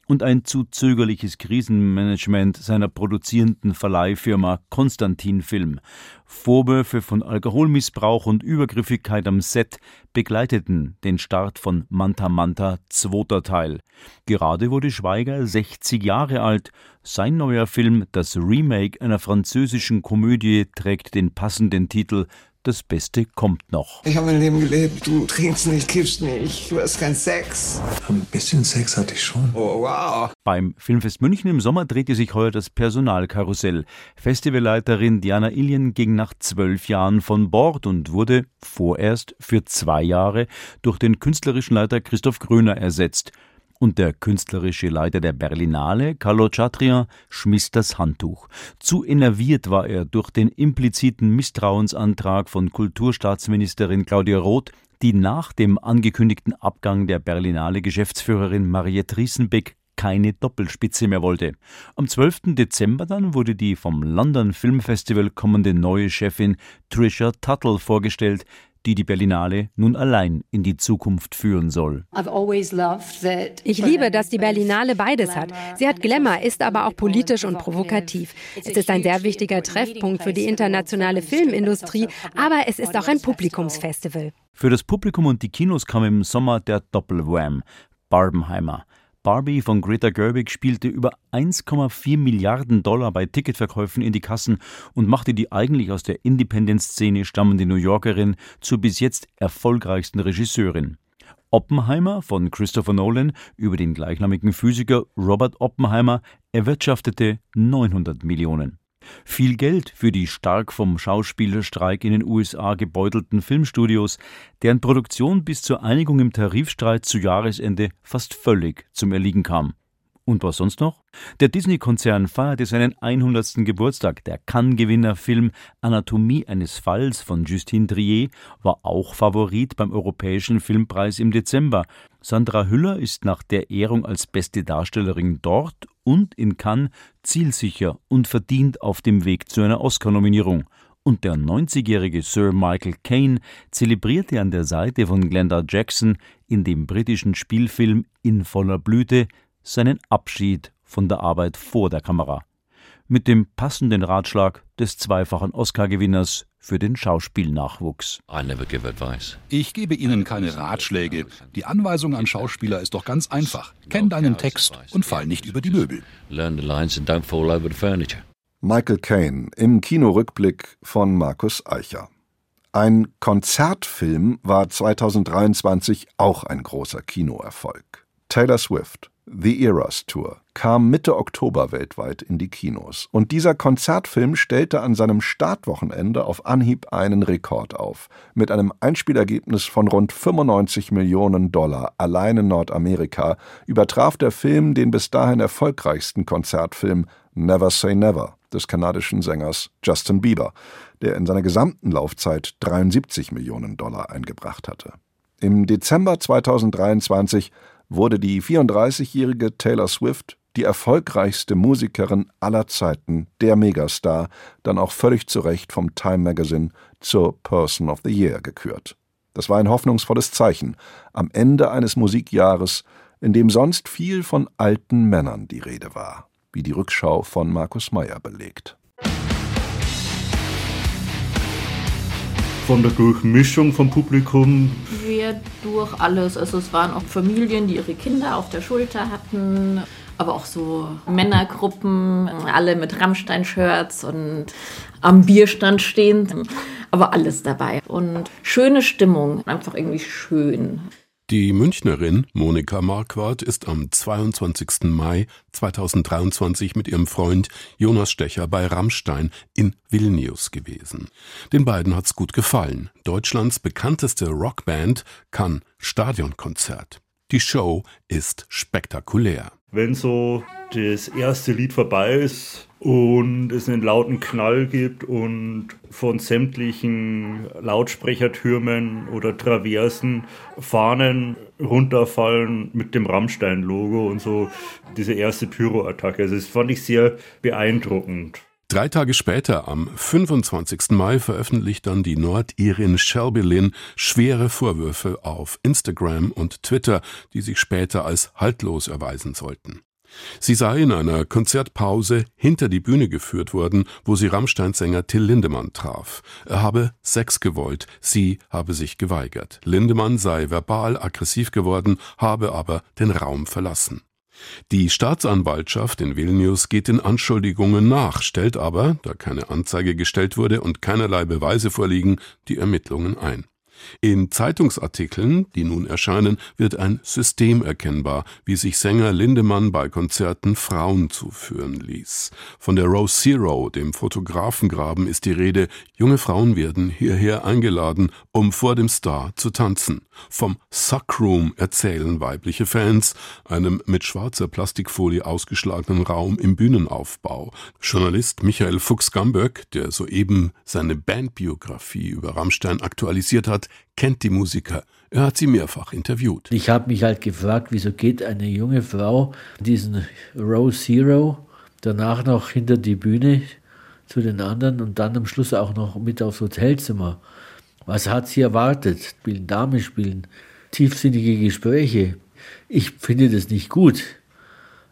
S27: und ein zu zögerliches Krisenmanagement seiner produzierenden Verleihfirma Konstantin Film. Vorwürfe von Alkoholmissbrauch und Übergriffigkeit am Set begleiteten den Start von Manta Manta zweiter Teil. Gerade wurde Schweiger 60 Jahre alt. Sein neuer Film, das Remake einer französischen Komödie, trägt den passenden Titel das Beste kommt noch.
S30: Ich habe mein Leben gelebt. Du trinkst nicht, kiffst nicht, du hast keinen Sex.
S31: Ein bisschen Sex hatte ich schon.
S30: Oh, wow.
S27: Beim Filmfest München im Sommer drehte sich heuer das Personalkarussell. Festivalleiterin Diana Ilien ging nach zwölf Jahren von Bord und wurde vorerst für zwei Jahre durch den künstlerischen Leiter Christoph Gröner ersetzt. Und der künstlerische Leiter der Berlinale, Carlo Chatrian, schmiss das Handtuch. Zu enerviert war er durch den impliziten Misstrauensantrag von Kulturstaatsministerin Claudia Roth, die nach dem angekündigten Abgang der Berlinale Geschäftsführerin Mariette Riesenbeck keine Doppelspitze mehr wollte. Am 12. Dezember dann wurde die vom London Film Festival kommende neue Chefin Trisha Tuttle vorgestellt, die die Berlinale nun allein in die Zukunft führen soll.
S32: Ich liebe, dass die Berlinale beides hat. Sie hat Glamour, ist aber auch politisch und provokativ. Es ist ein sehr wichtiger Treffpunkt für die internationale Filmindustrie, aber es ist auch ein Publikumsfestival.
S27: Für das Publikum und die Kinos kam im Sommer der Doppelwham, Barbenheimer. Barbie von Greta Gerwig spielte über 1,4 Milliarden Dollar bei Ticketverkäufen in die Kassen und machte die eigentlich aus der Independent-Szene stammende New Yorkerin zur bis jetzt erfolgreichsten Regisseurin. Oppenheimer von Christopher Nolan über den gleichnamigen Physiker Robert Oppenheimer erwirtschaftete 900 Millionen. Viel Geld für die stark vom Schauspielerstreik in den USA gebeutelten Filmstudios, deren Produktion bis zur Einigung im Tarifstreit zu Jahresende fast völlig zum Erliegen kam. Und was sonst noch? Der Disney-Konzern feierte seinen 100. Geburtstag. Der Cannes-Gewinner-Film Anatomie eines Falls von Justine Trier war auch Favorit beim Europäischen Filmpreis im Dezember. Sandra Hüller ist nach der Ehrung als beste Darstellerin dort und in Cannes zielsicher und verdient auf dem Weg zu einer Oscar-Nominierung. Und der 90-jährige Sir Michael Caine zelebrierte an der Seite von Glenda Jackson in dem britischen Spielfilm In voller Blüte seinen Abschied von der Arbeit vor der Kamera. Mit dem passenden Ratschlag des zweifachen Oscar-Gewinners für den Schauspielnachwuchs.
S33: Ich gebe Ihnen keine Ratschläge. Die Anweisung an Schauspieler ist doch ganz einfach. Kenn deinen Text und fall nicht über die Möbel.
S2: Michael Caine im Kinorückblick von Markus Eicher. Ein Konzertfilm war 2023 auch ein großer Kinoerfolg. Taylor Swift The Eras Tour kam Mitte Oktober weltweit in die Kinos und dieser Konzertfilm stellte an seinem Startwochenende auf Anhieb einen Rekord auf. Mit einem Einspielergebnis von rund 95 Millionen Dollar allein in Nordamerika übertraf der Film den bis dahin erfolgreichsten Konzertfilm Never Say Never des kanadischen Sängers Justin Bieber, der in seiner gesamten Laufzeit 73 Millionen Dollar eingebracht hatte. Im Dezember 2023 wurde die 34-jährige Taylor Swift die erfolgreichste Musikerin aller Zeiten, der Megastar, dann auch völlig zu Recht vom Time Magazine zur Person of the Year gekürt. Das war ein hoffnungsvolles Zeichen am Ende eines Musikjahres, in dem sonst viel von alten Männern die Rede war, wie die Rückschau von Markus Meyer belegt.
S34: von der Durchmischung vom Publikum?
S35: Wir durch alles. Also es waren auch Familien, die ihre Kinder auf der Schulter hatten, aber auch so Männergruppen, alle mit Rammstein-Shirts und am Bierstand stehend, aber alles dabei. Und schöne Stimmung, einfach irgendwie schön.
S33: Die Münchnerin Monika Marquardt ist am 22. Mai 2023 mit ihrem Freund Jonas Stecher bei Rammstein in Vilnius gewesen. Den beiden hat's gut gefallen. Deutschlands bekannteste Rockband kann Stadionkonzert. Die Show ist spektakulär.
S34: Wenn so das erste Lied vorbei ist und es einen lauten Knall gibt und von sämtlichen Lautsprechertürmen oder Traversen Fahnen runterfallen mit dem Rammstein-Logo und so diese erste Pyro-Attacke. Also das fand ich sehr beeindruckend.
S33: Drei Tage später, am 25. Mai, veröffentlicht dann die Nordirin Shelby Lynn schwere Vorwürfe auf Instagram und Twitter, die sich später als haltlos erweisen sollten. Sie sei in einer Konzertpause hinter die Bühne geführt worden, wo sie Rammstein-Sänger Till Lindemann traf. Er habe Sex gewollt, sie habe sich geweigert. Lindemann sei verbal aggressiv geworden, habe aber den Raum verlassen. Die Staatsanwaltschaft in Vilnius geht den Anschuldigungen nach, stellt aber, da keine Anzeige gestellt wurde und keinerlei Beweise vorliegen, die Ermittlungen ein. In Zeitungsartikeln, die nun erscheinen, wird ein System erkennbar, wie sich Sänger Lindemann bei Konzerten Frauen zuführen ließ. Von der Row Zero, dem Fotografengraben, ist die Rede, junge Frauen werden hierher eingeladen, um vor dem Star zu tanzen. Vom Suckroom erzählen weibliche Fans, einem mit schwarzer Plastikfolie ausgeschlagenen Raum im Bühnenaufbau. Journalist Michael Fuchs-Gamböck, der soeben seine Bandbiografie über Rammstein aktualisiert hat, kennt die Musiker. Er hat sie mehrfach interviewt.
S36: Ich habe mich halt gefragt, wieso geht eine junge Frau diesen Row Zero danach noch hinter die Bühne zu den anderen und dann am Schluss auch noch mit aufs Hotelzimmer. Was hat sie erwartet? Spielen Damen spielen, tiefsinnige Gespräche. Ich finde das nicht gut.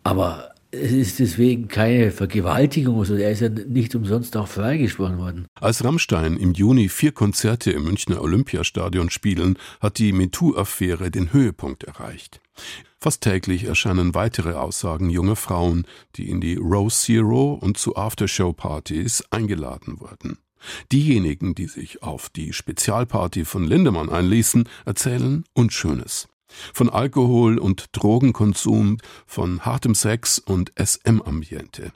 S36: Aber es ist deswegen keine Vergewaltigung. Also er ist ja nicht umsonst auch freigesprochen worden.
S33: Als Rammstein im Juni vier Konzerte im Münchner Olympiastadion spielen, hat die MeToo-Affäre den Höhepunkt erreicht. Fast täglich erscheinen weitere Aussagen junger Frauen, die in die Rose Zero und zu Aftershow-Partys eingeladen wurden. Diejenigen, die sich auf die Spezialparty von Lindemann einließen, erzählen Unschönes. Von Alkohol und Drogenkonsum, von hartem Sex und SM-Ambiente.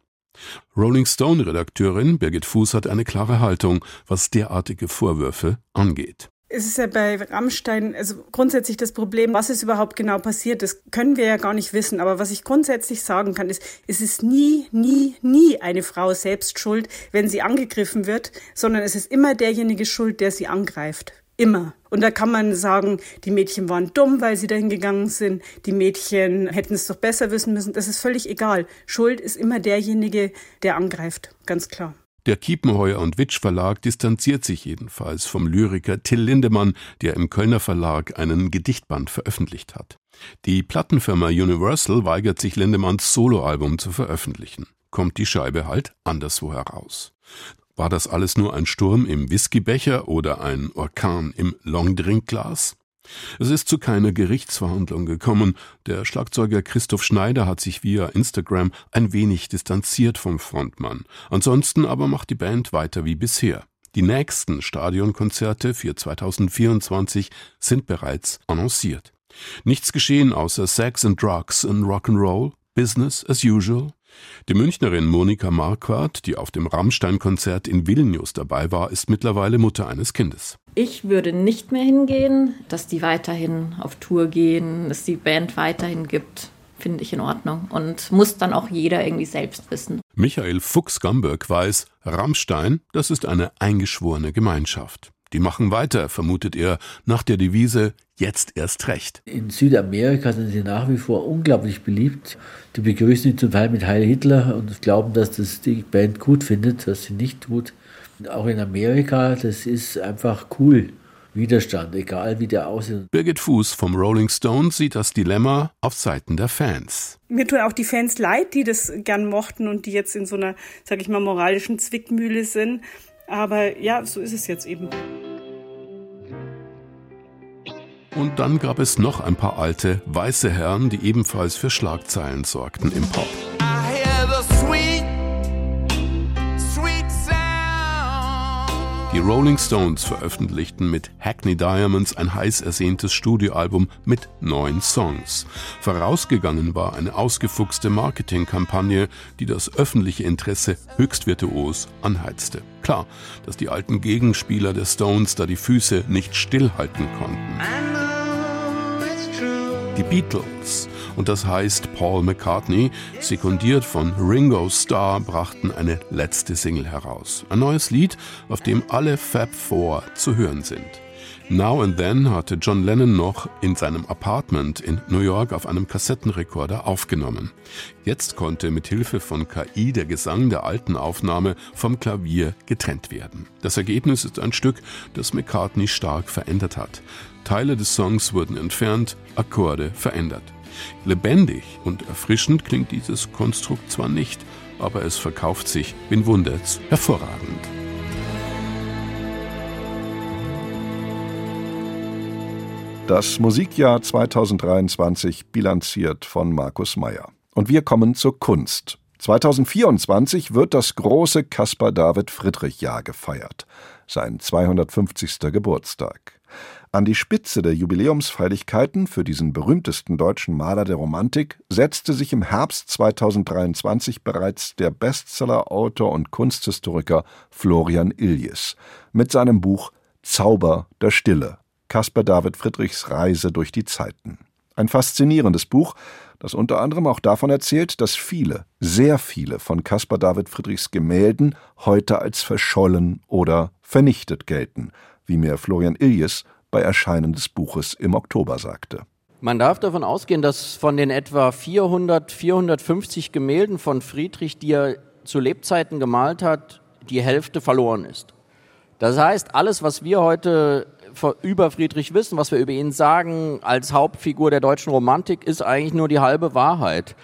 S33: Rolling Stone-Redakteurin Birgit Fuß hat eine klare Haltung, was derartige Vorwürfe angeht.
S37: Es ist ja bei Rammstein, also grundsätzlich das Problem, was ist überhaupt genau passiert, das können wir ja gar nicht wissen. Aber was ich grundsätzlich sagen kann, ist, es ist nie, nie, nie eine Frau selbst schuld, wenn sie angegriffen wird, sondern es ist immer derjenige schuld, der sie angreift. Immer. Und da kann man sagen, die Mädchen waren dumm, weil sie dahin gegangen sind. Die Mädchen hätten es doch besser wissen müssen. Das ist völlig egal. Schuld ist immer derjenige, der angreift. Ganz klar.
S33: Der Kiepenheuer und Witsch Verlag distanziert sich jedenfalls vom Lyriker Till Lindemann, der im Kölner Verlag einen Gedichtband veröffentlicht hat. Die Plattenfirma Universal weigert sich Lindemanns Soloalbum zu veröffentlichen. Kommt die Scheibe halt anderswo heraus. War das alles nur ein Sturm im Whiskybecher oder ein Orkan im Longdrinkglas? Es ist zu keiner Gerichtsverhandlung gekommen. Der Schlagzeuger Christoph Schneider hat sich via Instagram ein wenig distanziert vom Frontmann. Ansonsten aber macht die Band weiter wie bisher. Die nächsten Stadionkonzerte für 2024 sind bereits annonciert. Nichts geschehen außer Sex and Drugs and Rock'n'Roll, Business as usual, die Münchnerin Monika Marquardt, die auf dem Rammstein-Konzert in Vilnius dabei war, ist mittlerweile Mutter eines Kindes.
S35: Ich würde nicht mehr hingehen, dass die weiterhin auf Tour gehen, dass die Band weiterhin gibt, finde ich in Ordnung und muss dann auch jeder irgendwie selbst wissen.
S33: Michael Fuchs-Gamberg weiß, Rammstein, das ist eine eingeschworene Gemeinschaft. Die machen weiter, vermutet er, nach der Devise jetzt erst recht.
S36: In Südamerika sind sie nach wie vor unglaublich beliebt. Die begrüßen ihn zum Teil mit Heil Hitler und glauben, dass das die Band gut findet, was sie nicht tut. Auch in Amerika, das ist einfach cool. Widerstand, egal wie der aussieht.
S33: Birgit Fuß vom Rolling Stones sieht das Dilemma auf Seiten der Fans.
S37: Mir tun auch die Fans leid, die das gern mochten und die jetzt in so einer, sag ich mal, moralischen Zwickmühle sind. Aber ja, so ist es jetzt eben.
S33: Und dann gab es noch ein paar alte, weiße Herren, die ebenfalls für Schlagzeilen sorgten im Pop. Die Rolling Stones veröffentlichten mit Hackney Diamonds ein heiß ersehntes Studioalbum mit neun Songs. Vorausgegangen war eine ausgefuchste Marketingkampagne, die das öffentliche Interesse höchst virtuos anheizte. Klar, dass die alten Gegenspieler der Stones da die Füße nicht stillhalten konnten. Die Beatles und das heißt Paul McCartney, sekundiert von Ringo Starr, brachten eine letzte Single heraus. Ein neues Lied, auf dem alle Fab Four zu hören sind. Now and Then hatte John Lennon noch in seinem Apartment in New York auf einem Kassettenrekorder aufgenommen. Jetzt konnte mit Hilfe von KI der Gesang der alten Aufnahme vom Klavier getrennt werden. Das Ergebnis ist ein Stück, das McCartney stark verändert hat. Teile des Songs wurden entfernt, Akkorde verändert. Lebendig und erfrischend klingt dieses Konstrukt zwar nicht, aber es verkauft sich, wen wundert's, hervorragend.
S2: Das Musikjahr 2023 bilanziert von Markus Meyer. Und wir kommen zur Kunst. 2024 wird das große Caspar David Friedrich Jahr gefeiert, sein 250. Geburtstag. An die Spitze der Jubiläumsfeierlichkeiten für diesen berühmtesten deutschen Maler der Romantik setzte sich im Herbst 2023 bereits der Bestsellerautor und Kunsthistoriker Florian Iljes mit seinem Buch Zauber der Stille. Caspar David Friedrichs Reise durch die Zeiten. Ein faszinierendes Buch, das unter anderem auch davon erzählt, dass viele, sehr viele von Caspar David Friedrichs Gemälden heute als verschollen oder vernichtet gelten, wie mir Florian Iljes bei Erscheinen des Buches im Oktober sagte.
S38: Man darf davon ausgehen, dass von den etwa 400, 450 Gemälden von Friedrich, die er zu Lebzeiten gemalt hat, die Hälfte verloren ist. Das heißt, alles, was wir heute über Friedrich wissen, was wir über ihn sagen als Hauptfigur der deutschen Romantik, ist eigentlich nur die halbe Wahrheit.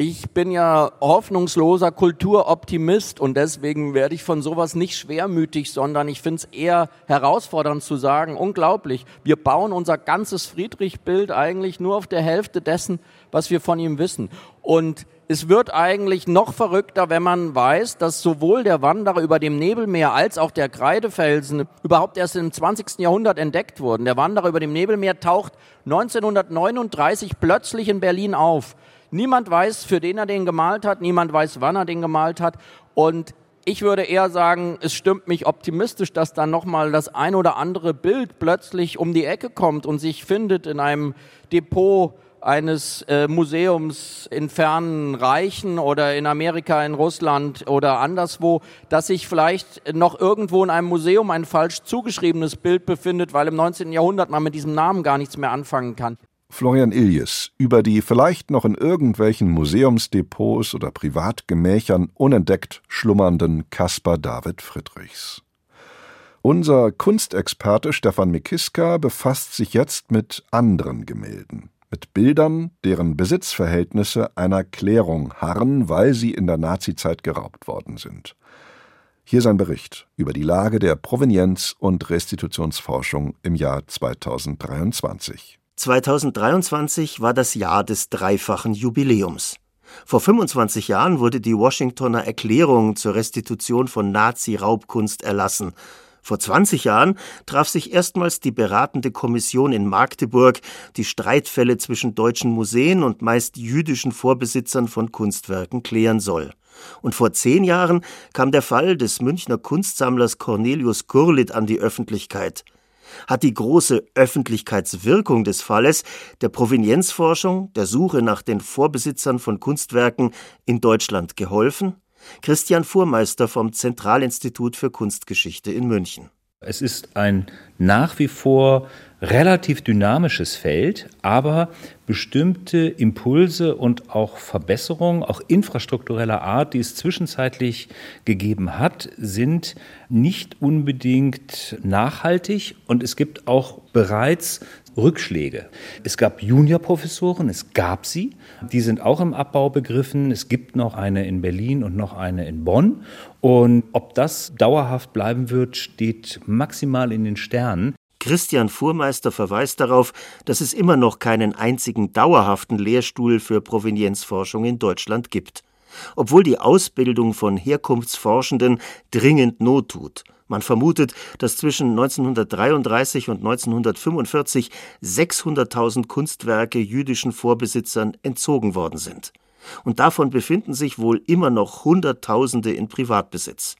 S38: Ich bin ja hoffnungsloser Kulturoptimist und deswegen werde ich von sowas nicht schwermütig, sondern ich finde es eher herausfordernd zu sagen, unglaublich, wir bauen unser ganzes Friedrich-Bild eigentlich nur auf der Hälfte dessen, was wir von ihm wissen. Und es wird eigentlich noch verrückter, wenn man weiß, dass sowohl der Wanderer über dem Nebelmeer als auch der Kreidefelsen überhaupt erst im 20. Jahrhundert entdeckt wurden. Der Wanderer über dem Nebelmeer taucht 1939 plötzlich in Berlin auf. Niemand weiß, für den er den gemalt hat, niemand weiß, wann er den gemalt hat. Und ich würde eher sagen, es stimmt mich optimistisch, dass dann nochmal das ein oder andere Bild plötzlich um die Ecke kommt und sich findet in einem Depot eines äh, Museums in fernen Reichen oder in Amerika, in Russland oder anderswo, dass sich vielleicht noch irgendwo in einem Museum ein falsch zugeschriebenes Bild befindet, weil im 19. Jahrhundert man mit diesem Namen gar nichts mehr anfangen kann.
S2: Florian Iljes über die vielleicht noch in irgendwelchen Museumsdepots oder Privatgemächern unentdeckt schlummernden Caspar David Friedrichs. Unser Kunstexperte Stefan Mikiska befasst sich jetzt mit anderen Gemälden, mit Bildern, deren Besitzverhältnisse einer Klärung harren, weil sie in der Nazizeit geraubt worden sind. Hier sein Bericht über die Lage der Provenienz- und Restitutionsforschung im Jahr 2023.
S39: 2023 war das Jahr des dreifachen Jubiläums. Vor 25 Jahren wurde die Washingtoner Erklärung zur Restitution von Nazi-Raubkunst erlassen. Vor 20 Jahren traf sich erstmals die beratende Kommission in Magdeburg, die Streitfälle zwischen deutschen Museen und meist jüdischen Vorbesitzern von Kunstwerken klären soll. Und vor zehn Jahren kam der Fall des Münchner Kunstsammlers Cornelius Kurlit an die Öffentlichkeit hat die große Öffentlichkeitswirkung des Falles der Provenienzforschung, der Suche nach den Vorbesitzern von Kunstwerken in Deutschland geholfen? Christian Fuhrmeister vom Zentralinstitut für Kunstgeschichte in München.
S40: Es ist ein nach wie vor relativ dynamisches Feld, aber bestimmte Impulse und auch Verbesserungen, auch infrastruktureller Art, die es zwischenzeitlich gegeben hat, sind nicht unbedingt nachhaltig und es gibt auch bereits Rückschläge. Es gab Juniorprofessoren, es gab sie, die sind auch im Abbau begriffen. Es gibt noch eine in Berlin und noch eine in Bonn. Und ob das dauerhaft bleiben wird, steht maximal in den Sternen.
S39: Christian Fuhrmeister verweist darauf, dass es immer noch keinen einzigen dauerhaften Lehrstuhl für Provenienzforschung in Deutschland gibt. Obwohl die Ausbildung von Herkunftsforschenden dringend Not tut. Man vermutet, dass zwischen 1933 und 1945 600.000 Kunstwerke jüdischen Vorbesitzern entzogen worden sind. Und davon befinden sich wohl immer noch Hunderttausende in Privatbesitz.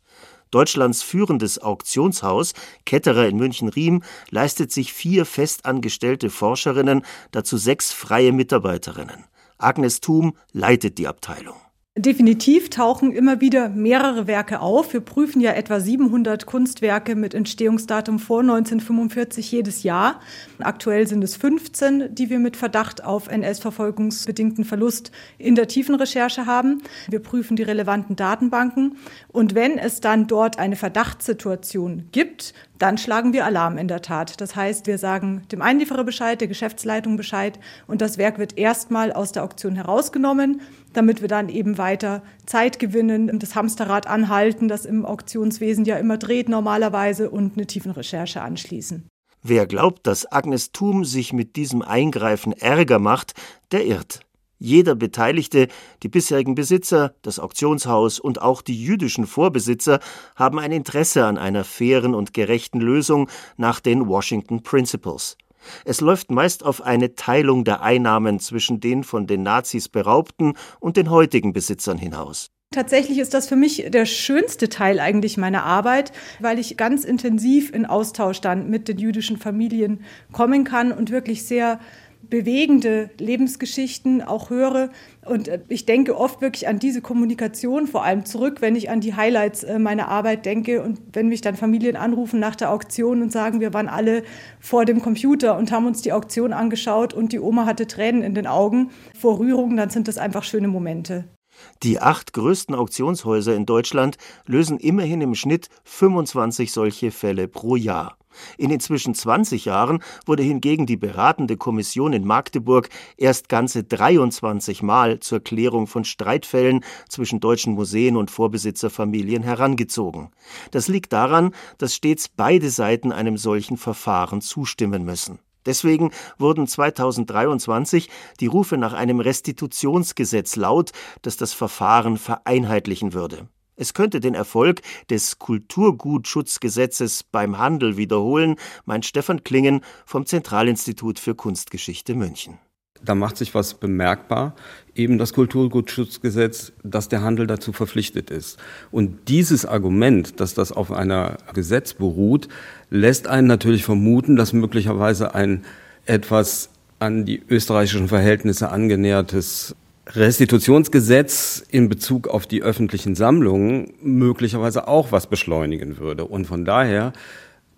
S39: Deutschlands führendes Auktionshaus, Ketterer in München-Riem, leistet sich vier festangestellte Forscherinnen, dazu sechs freie Mitarbeiterinnen. Agnes Thum leitet die Abteilung.
S41: Definitiv tauchen immer wieder mehrere Werke auf. Wir prüfen ja etwa 700 Kunstwerke mit Entstehungsdatum vor 1945 jedes Jahr. Aktuell sind es 15, die wir mit Verdacht auf NS-verfolgungsbedingten Verlust in der tiefen Recherche haben. Wir prüfen die relevanten Datenbanken. Und wenn es dann dort eine Verdachtssituation gibt, dann schlagen wir Alarm in der Tat. Das heißt, wir sagen dem Einlieferer Bescheid, der Geschäftsleitung Bescheid und das Werk wird erstmal aus der Auktion herausgenommen damit wir dann eben weiter Zeit gewinnen, das Hamsterrad anhalten, das im Auktionswesen ja immer dreht normalerweise und eine Tiefenrecherche anschließen.
S39: Wer glaubt, dass Agnes Thum sich mit diesem Eingreifen Ärger macht, der irrt. Jeder Beteiligte, die bisherigen Besitzer, das Auktionshaus und auch die jüdischen Vorbesitzer haben ein Interesse an einer fairen und gerechten Lösung nach den Washington Principles. Es läuft meist auf eine Teilung der Einnahmen zwischen den von den Nazis beraubten und den heutigen Besitzern hinaus.
S41: Tatsächlich ist das für mich der schönste Teil eigentlich meiner Arbeit, weil ich ganz intensiv in Austausch dann mit den jüdischen Familien kommen kann und wirklich sehr bewegende Lebensgeschichten auch höre. Und äh, ich denke oft wirklich an diese Kommunikation vor allem zurück, wenn ich an die Highlights äh, meiner Arbeit denke und wenn mich dann Familien anrufen nach der Auktion und sagen, wir waren alle vor dem Computer und haben uns die Auktion angeschaut und die Oma hatte Tränen in den Augen vor Rührung, dann sind das einfach schöne Momente.
S39: Die acht größten Auktionshäuser in Deutschland lösen immerhin im Schnitt 25 solche Fälle pro Jahr. In inzwischen 20 Jahren wurde hingegen die beratende Kommission in Magdeburg erst ganze 23 Mal zur Klärung von Streitfällen zwischen deutschen Museen und Vorbesitzerfamilien herangezogen. Das liegt daran, dass stets beide Seiten einem solchen Verfahren zustimmen müssen. Deswegen wurden 2023 die Rufe nach einem Restitutionsgesetz laut, das das Verfahren vereinheitlichen würde. Es könnte den Erfolg des Kulturgutschutzgesetzes beim Handel wiederholen, meint Stefan Klingen vom Zentralinstitut für Kunstgeschichte München.
S42: Da macht sich was bemerkbar, eben das Kulturgutschutzgesetz, dass der Handel dazu verpflichtet ist. Und dieses Argument, dass das auf einer Gesetz beruht, lässt einen natürlich vermuten, dass möglicherweise ein etwas an die österreichischen Verhältnisse angenähertes Restitutionsgesetz in Bezug auf die öffentlichen Sammlungen möglicherweise auch was beschleunigen würde. Und von daher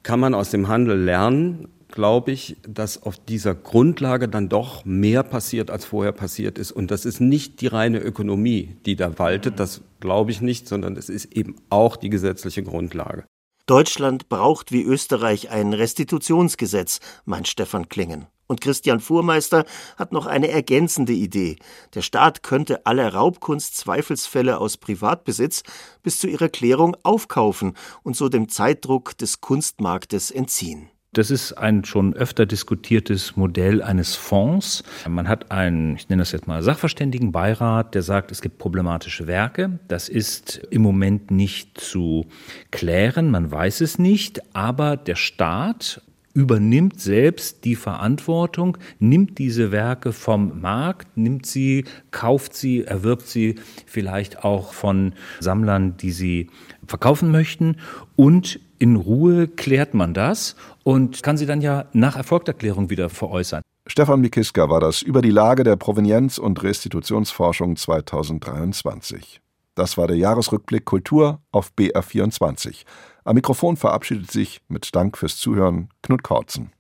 S42: kann man aus dem Handel lernen, glaube ich, dass auf dieser Grundlage dann doch mehr passiert, als vorher passiert ist. Und das ist nicht die reine Ökonomie, die da waltet, das glaube ich nicht, sondern es ist eben auch die gesetzliche Grundlage.
S39: Deutschland braucht wie Österreich ein Restitutionsgesetz, meint Stefan Klingen. Und Christian Fuhrmeister hat noch eine ergänzende Idee. Der Staat könnte alle Raubkunst-Zweifelsfälle aus Privatbesitz bis zu ihrer Klärung aufkaufen und so dem Zeitdruck des Kunstmarktes entziehen.
S40: Das ist ein schon öfter diskutiertes Modell eines Fonds. Man hat einen, ich nenne das jetzt mal Sachverständigenbeirat, der sagt, es gibt problematische Werke. Das ist im Moment nicht zu klären, man weiß es nicht, aber der Staat übernimmt selbst die Verantwortung, nimmt diese Werke vom Markt, nimmt sie, kauft sie, erwirbt sie vielleicht auch von Sammlern, die sie verkaufen möchten und in Ruhe klärt man das und kann sie dann ja nach Erfolgterklärung wieder veräußern.
S2: Stefan Mikiska war das über die Lage der Provenienz- und Restitutionsforschung 2023. Das war der Jahresrückblick Kultur auf BR24. Am Mikrofon verabschiedet sich mit Dank fürs Zuhören Knut Kautzen.